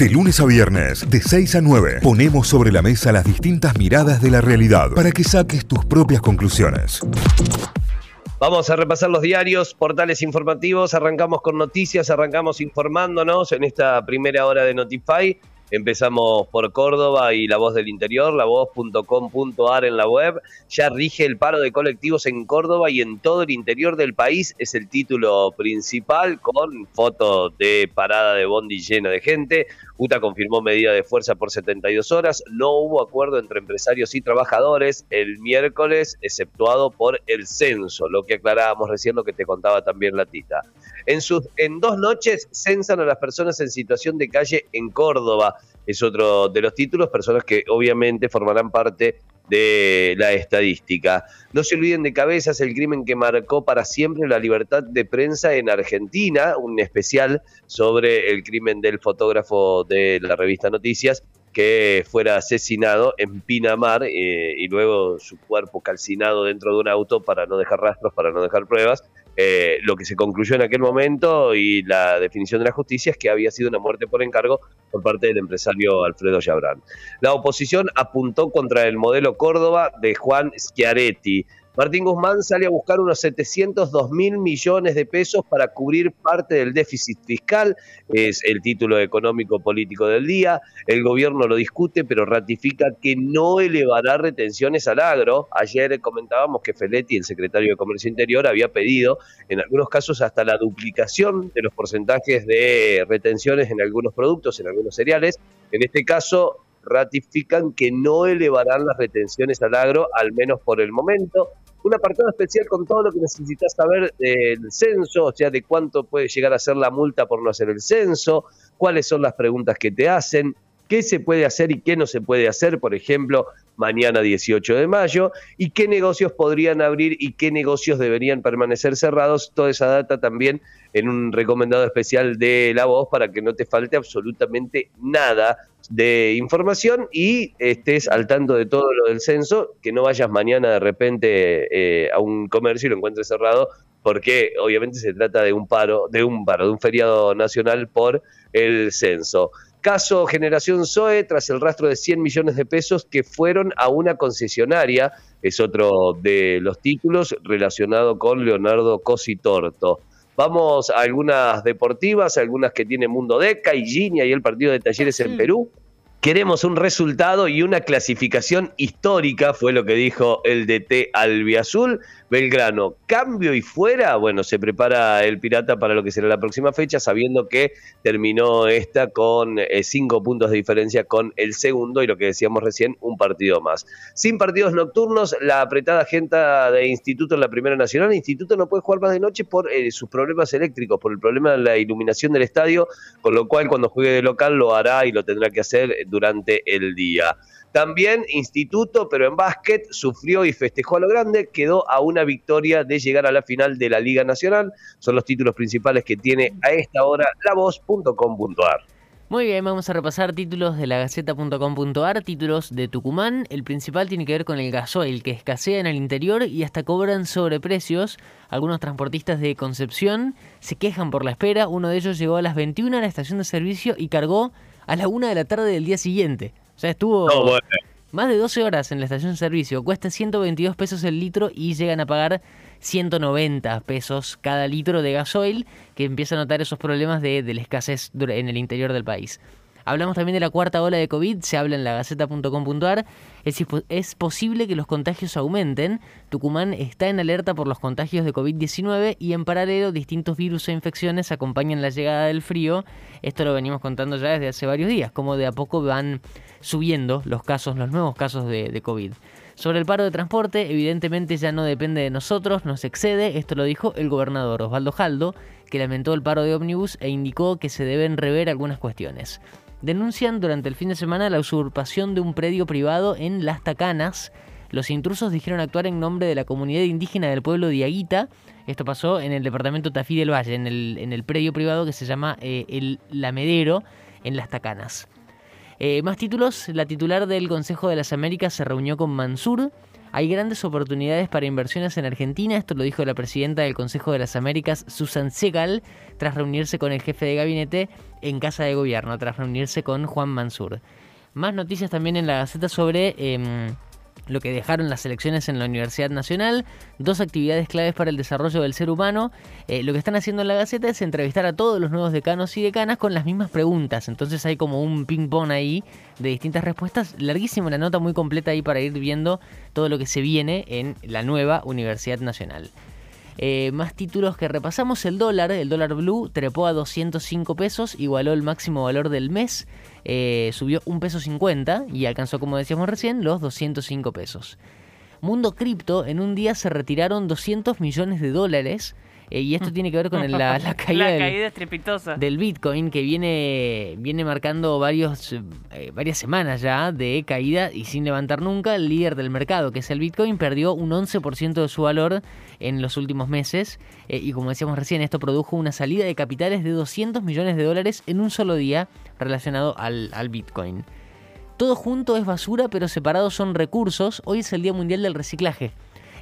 De lunes a viernes, de 6 a 9, ponemos sobre la mesa las distintas miradas de la realidad para que saques tus propias conclusiones. Vamos a repasar los diarios, portales informativos, arrancamos con noticias, arrancamos informándonos en esta primera hora de Notify. Empezamos por Córdoba y La Voz del Interior, lavoz.com.ar en la web. Ya rige el paro de colectivos en Córdoba y en todo el interior del país. Es el título principal con fotos de parada de bondi llena de gente. UTA confirmó medida de fuerza por 72 horas. No hubo acuerdo entre empresarios y trabajadores el miércoles, exceptuado por el censo, lo que aclarábamos recién, lo que te contaba también la tita. En, sus, en dos noches censan a las personas en situación de calle en Córdoba. Es otro de los títulos, personas que obviamente formarán parte de la estadística. No se olviden de cabezas el crimen que marcó para siempre la libertad de prensa en Argentina, un especial sobre el crimen del fotógrafo de la revista Noticias que fuera asesinado en Pinamar eh, y luego su cuerpo calcinado dentro de un auto para no dejar rastros, para no dejar pruebas. Eh, lo que se concluyó en aquel momento y la definición de la justicia es que había sido una muerte por encargo por parte del empresario Alfredo Yabrán. La oposición apuntó contra el modelo Córdoba de Juan Schiaretti. Martín Guzmán sale a buscar unos 702 mil millones de pesos para cubrir parte del déficit fiscal, es el título económico político del día. El gobierno lo discute, pero ratifica que no elevará retenciones al agro. Ayer comentábamos que Feletti, el secretario de Comercio Interior, había pedido en algunos casos hasta la duplicación de los porcentajes de retenciones en algunos productos, en algunos cereales. En este caso, ratifican que no elevarán las retenciones al agro, al menos por el momento. Un apartado especial con todo lo que necesitas saber del censo, o sea, de cuánto puede llegar a ser la multa por no hacer el censo, cuáles son las preguntas que te hacen, qué se puede hacer y qué no se puede hacer, por ejemplo, mañana 18 de mayo, y qué negocios podrían abrir y qué negocios deberían permanecer cerrados. Toda esa data también en un recomendado especial de La Voz para que no te falte absolutamente nada de información y estés al tanto de todo lo del censo, que no vayas mañana de repente eh, a un comercio y lo encuentres cerrado, porque obviamente se trata de un paro, de un paro, de un feriado nacional por el censo. Caso Generación Zoe, tras el rastro de 100 millones de pesos que fueron a una concesionaria, es otro de los títulos relacionado con Leonardo Cositorto. Vamos a algunas deportivas, algunas que tiene Mundo Deca y Ginia y el partido de Talleres en Perú. Queremos un resultado y una clasificación histórica, fue lo que dijo el DT Albiazul. Belgrano, cambio y fuera, bueno, se prepara el Pirata para lo que será la próxima fecha, sabiendo que terminó esta con eh, cinco puntos de diferencia con el segundo y lo que decíamos recién, un partido más. Sin partidos nocturnos, la apretada agenda de Instituto en la Primera Nacional. Instituto no puede jugar más de noche por eh, sus problemas eléctricos, por el problema de la iluminación del estadio, con lo cual cuando juegue de local lo hará y lo tendrá que hacer durante el día. También Instituto, pero en básquet, sufrió y festejó a lo grande, quedó a una victoria de llegar a la final de la Liga Nacional. Son los títulos principales que tiene a esta hora lavoz.com.ar. Muy bien, vamos a repasar títulos de la gaceta.com.ar, títulos de Tucumán. El principal tiene que ver con el gasoil, que escasea en el interior y hasta cobran sobreprecios. Algunos transportistas de Concepción se quejan por la espera. Uno de ellos llegó a las 21 a la estación de servicio y cargó a la 1 de la tarde del día siguiente. O sea, estuvo más de 12 horas en la estación de servicio. Cuesta 122 pesos el litro y llegan a pagar 190 pesos cada litro de gasoil, que empieza a notar esos problemas de, de la escasez en el interior del país. Hablamos también de la cuarta ola de COVID, se habla en la gaceta.com.ar. Es, posible que los contagios aumenten. Tucumán está en alerta por los contagios de COVID-19 y en paralelo distintos virus e infecciones acompañan la llegada del frío. Esto lo venimos contando ya desde hace varios días, como de a poco van subiendo los casos, los nuevos casos de, de COVID. Sobre el paro de transporte, evidentemente ya no depende de nosotros, nos excede, esto lo dijo el gobernador Osvaldo Jaldo, que lamentó el paro de ómnibus e indicó que se deben rever algunas cuestiones denuncian durante el fin de semana la usurpación de un predio privado en Las Tacanas. Los intrusos dijeron actuar en nombre de la comunidad indígena del pueblo de Aguita. Esto pasó en el departamento Tafí del Valle, en el, en el predio privado que se llama eh, El Lamedero, en Las Tacanas. Eh, más títulos, la titular del Consejo de las Américas se reunió con Mansur. Hay grandes oportunidades para inversiones en Argentina, esto lo dijo la presidenta del Consejo de las Américas, Susan Segal, tras reunirse con el jefe de gabinete en Casa de Gobierno, tras reunirse con Juan Mansur. Más noticias también en la Gaceta sobre... Em, lo que dejaron las elecciones en la Universidad Nacional, dos actividades claves para el desarrollo del ser humano. Eh, lo que están haciendo en la Gaceta es entrevistar a todos los nuevos decanos y decanas con las mismas preguntas. Entonces hay como un ping-pong ahí de distintas respuestas. Larguísima una nota muy completa ahí para ir viendo todo lo que se viene en la nueva Universidad Nacional. Eh, más títulos que repasamos, el dólar, el dólar blue trepó a 205 pesos, igualó el máximo valor del mes, eh, subió un peso 50 y alcanzó, como decíamos recién, los 205 pesos. Mundo cripto, en un día se retiraron 200 millones de dólares eh, y esto tiene que ver con la, caída, del, Bitcoin que viene, viene marcando varios, eh, varias semanas ya de caída y sin levantar nunca. El líder del mercado, que es el Bitcoin, perdió un 11% de su valor en los últimos meses. Eh, y como decíamos recién, esto produjo una salida de capitales de 200 millones de dólares en un solo día relacionado al, al Bitcoin. Todo junto es basura, pero separados son recursos. Hoy es el Día Mundial del Reciclaje.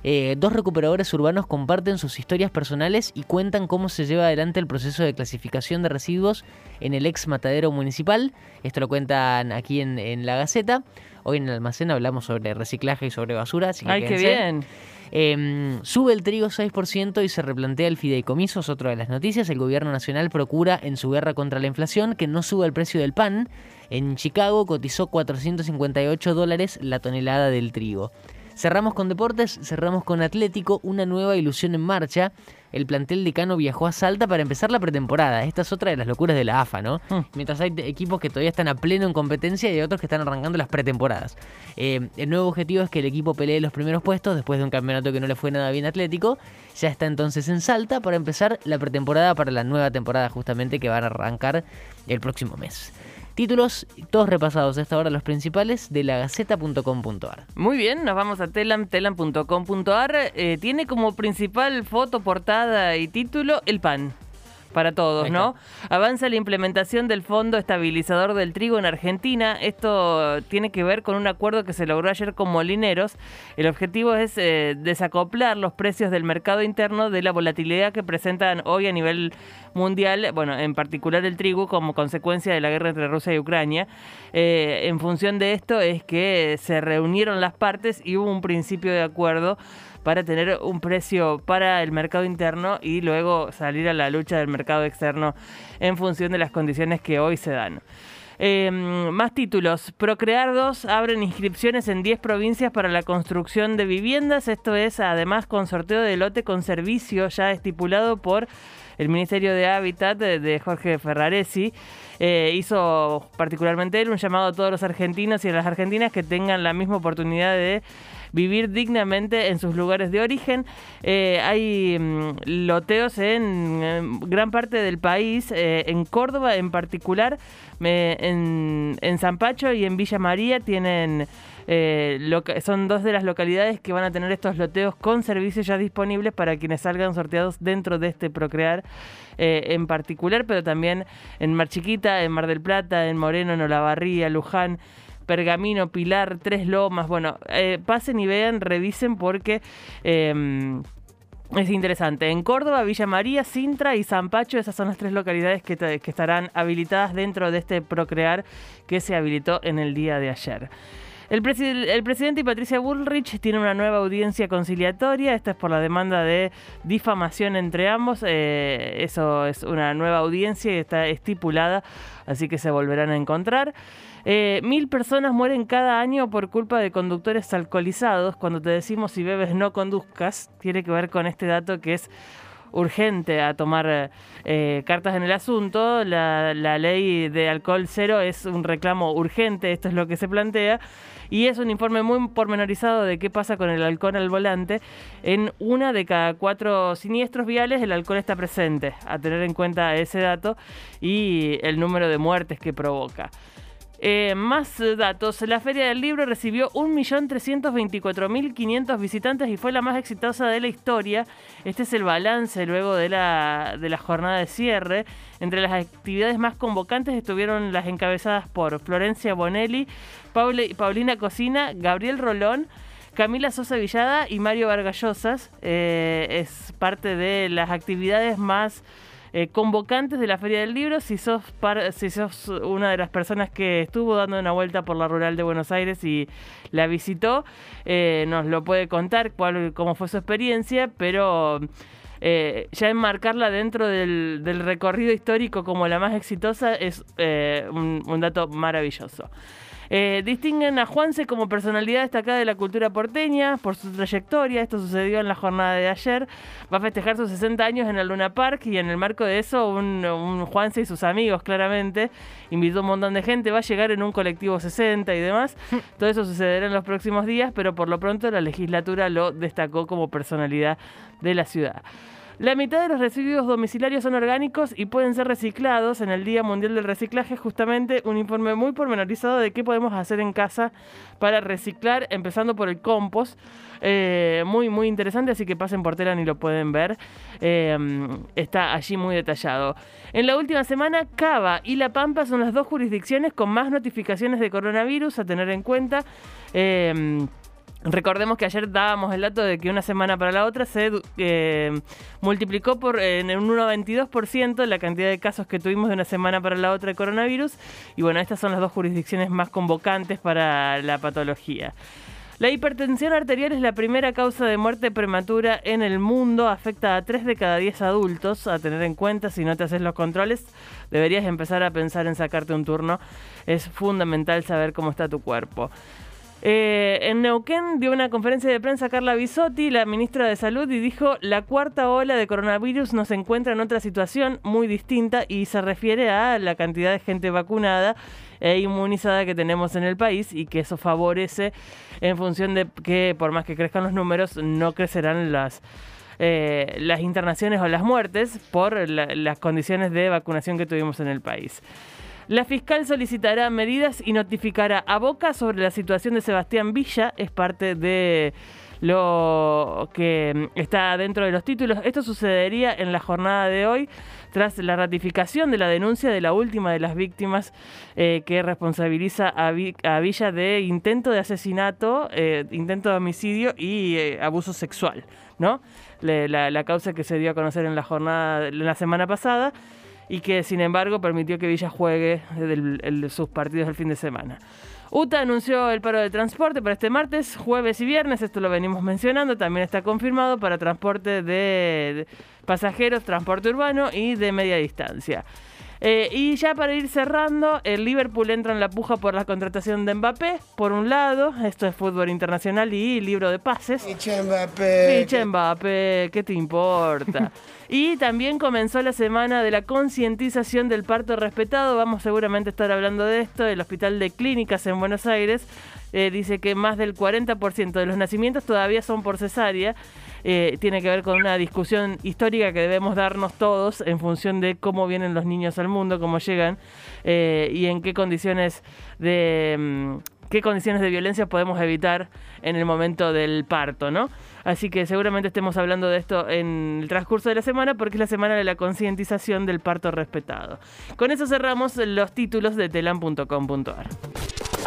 Eh, dos recuperadores urbanos comparten sus historias personales y cuentan cómo se lleva adelante el proceso de clasificación de residuos en el ex matadero municipal. Esto lo cuentan aquí en, la Gaceta. Hoy en el almacén hablamos sobre reciclaje y sobre basura. ¡Ay, qué bien! Em, sube el trigo 6% y se replantea el fideicomiso, es otra de las noticias. El gobierno nacional procura en su guerra contra la inflación que no suba el precio del pan. En Chicago cotizó 458 dólares la tonelada del trigo. Cerramos con deportes, cerramos con Atlético, una nueva ilusión en marcha. El plantel de Cano viajó a Salta para empezar la pretemporada. Esta es otra de las locuras de la AFA, ¿no? Hmm. Mientras hay equipos que todavía están a pleno en competencia y hay otros que están arrancando las pretemporadas. Eh, el nuevo objetivo es que el equipo pelee los primeros puestos después de un campeonato que no le fue nada bien Atlético. Ya está entonces en Salta para empezar la pretemporada para la nueva temporada justamente que van a arrancar el próximo mes. Títulos, todos repasados a esta hora, los principales de la Gaceta.com.ar. Muy bien, nos vamos a telam, telam.com.ar. Eh, tiene como principal foto, portada y título el pan para todos, ¿no? Avanza la implementación del Fondo Estabilizador del Trigo en Argentina. Esto tiene que ver con un acuerdo que se logró ayer con Molineros. El objetivo es eh, desacoplar los precios del mercado interno de la volatilidad que presentan hoy a nivel mundial, bueno, en particular el trigo como consecuencia de la guerra entre Rusia y Ucrania. Eh, en función de esto es que se reunieron las partes y hubo un principio de acuerdo para tener un precio para el mercado interno y luego salir a la lucha del mercado externo en función de las condiciones que hoy se dan. Em, más títulos. Procrear 2 abren inscripciones en 10 provincias para la construcción de viviendas. Esto es además con sorteo de lote con servicio ya estipulado por el Ministerio de Hábitat de, Jorge Ferraresi. Eh, hizo particularmente él un llamado a todos los argentinos y a las argentinas que tengan la misma oportunidad de vivir dignamente en sus lugares de origen. Eh, hay mm, loteos en, gran parte del país, eh, en Córdoba en particular, en, en Zampacho y en Villa María tienen... Eh, son dos de las localidades que van a tener estos loteos con servicios ya disponibles para quienes salgan sorteados dentro de este Procrear en particular, pero también en Mar Chiquita, en Mar del Plata, en Moreno, en Olavarría, Luján. Pergamino, Pilar, Tres Lomas. Bueno, eh, pasen y vean, revisen porque... Em, es interesante. En Córdoba, Villa María, Sintra y Zampacho, esas son las tres localidades que, que, estarán habilitadas dentro de este Procrear que se habilitó en el día de ayer. El, presidente y Patricia Bullrich tienen una nueva audiencia conciliatoria. Esta es por la demanda de difamación entre ambos. Eh, eso es una nueva audiencia y está estipulada, así que se volverán a encontrar. Eh, mil personas mueren cada año por culpa de conductores alcoholizados. Cuando te decimos si bebes no conduzcas, tiene que ver con este dato que es urgente a tomar eh, cartas en el asunto. La, la, ley de alcohol cero es un reclamo urgente, esto es lo que se plantea. Y es un informe muy pormenorizado de qué pasa con el alcohol al volante. En una de cada cuatro siniestros viales el alcohol está presente, a tener en cuenta ese dato y el número de muertes que provoca. Eh, más datos. La Feria del Libro recibió 1.324.500 visitantes y fue la más exitosa de la historia. Este es el balance luego de la, de jornada de cierre. Entre las actividades más convocantes estuvieron las encabezadas por Florencia Bonelli, Paulina Cocina, Gabriel Rolón, Camila Sosa Villada y Mario Vargallosas. Eh, es parte de las actividades más eh, convocantes de la Feria del Libro. Si sos, una de las personas que estuvo dando una vuelta por la rural de Buenos Aires y la visitó, eh, nos lo puede contar cuál, cómo fue su experiencia, pero... Eh, ya enmarcarla dentro del, recorrido histórico como la más exitosa es un dato maravilloso. Eh, distinguen a Juanse como personalidad destacada de la cultura porteña por su trayectoria. Esto sucedió en la jornada de ayer. Va a festejar sus 60 años en el Luna Park y en el marco de eso, un, Juanse y sus amigos, claramente, invitó un montón de gente. Va a llegar en un colectivo 60 y demás. Todo eso sucederá en los próximos días, pero por lo pronto la legislatura lo destacó como personalidad de la ciudad. La mitad de los residuos domiciliarios son orgánicos y pueden ser reciclados. En el Día Mundial del Reciclaje, justamente un informe muy pormenorizado de qué podemos hacer en casa para reciclar, empezando por el compost. Eh, muy, muy interesante, así que pasen por Telan y lo pueden ver. Eh, está allí muy detallado. En la última semana, Cava y La Pampa son las dos jurisdicciones con más notificaciones de coronavirus a tener en cuenta. Eh, Recordemos que ayer dábamos el dato de que una semana para la otra se eh, multiplicó por en un 1,22% la cantidad de casos que tuvimos de una semana para la otra de coronavirus. Y bueno, estas son las dos jurisdicciones más convocantes para la patología. La hipertensión arterial es la primera causa de muerte prematura en el mundo. Afecta a 3 de cada 10 adultos. A tener en cuenta, si no te haces los controles, deberías empezar a pensar en sacarte un turno. Es fundamental saber cómo está tu cuerpo. Eh, en Neuquén dio una conferencia de prensa Carla Bisotti, la ministra de Salud, y dijo, la cuarta ola de coronavirus nos encuentra en otra situación muy distinta y se refiere a la cantidad de gente vacunada e inmunizada que tenemos en el país y que eso favorece en función de que por más que crezcan los números no crecerán las... Eh, las internaciones o las muertes por las condiciones de vacunación que tuvimos en el país. La fiscal solicitará medidas y notificará a Boca sobre la situación de Sebastián Villa. Es parte de lo que está dentro de los títulos. Esto sucedería en la jornada de hoy tras la ratificación de la denuncia de la última de las víctimas eh, que responsabiliza a, Villa de intento de asesinato, eh, intento de homicidio y eh, abuso sexual, ¿no? La, la, causa que se dio a conocer en la jornada, en la semana pasada y que sin embargo permitió que Villa juegue sus partidos del fin de semana. UTA anunció el paro de transporte para este martes, jueves y viernes, esto lo venimos mencionando, también está confirmado para transporte de pasajeros, transporte urbano y de media distancia. Eh, y ya para ir cerrando, el Liverpool entra en la puja por la contratación de Mbappé. Por un lado, esto es fútbol internacional y libro de pases. Piche Mbappé. Piche Mbappé, ¿qué te importa? y también comenzó la semana de la concientización del parto respetado. Vamos seguramente a estar hablando de esto. El Hospital de Clínicas en Buenos Aires eh, dice que más del 40% de los nacimientos todavía son por cesárea. Eh, tiene que ver con una discusión histórica que debemos darnos todos en función de cómo vienen los niños al mundo, cómo llegan eh, y en qué condiciones de mm, qué condiciones de violencia podemos evitar en el momento del parto, ¿no? Así que seguramente estemos hablando de esto en el transcurso de la semana porque es la semana de la concientización del parto respetado. Con eso cerramos los títulos de telam.com.ar.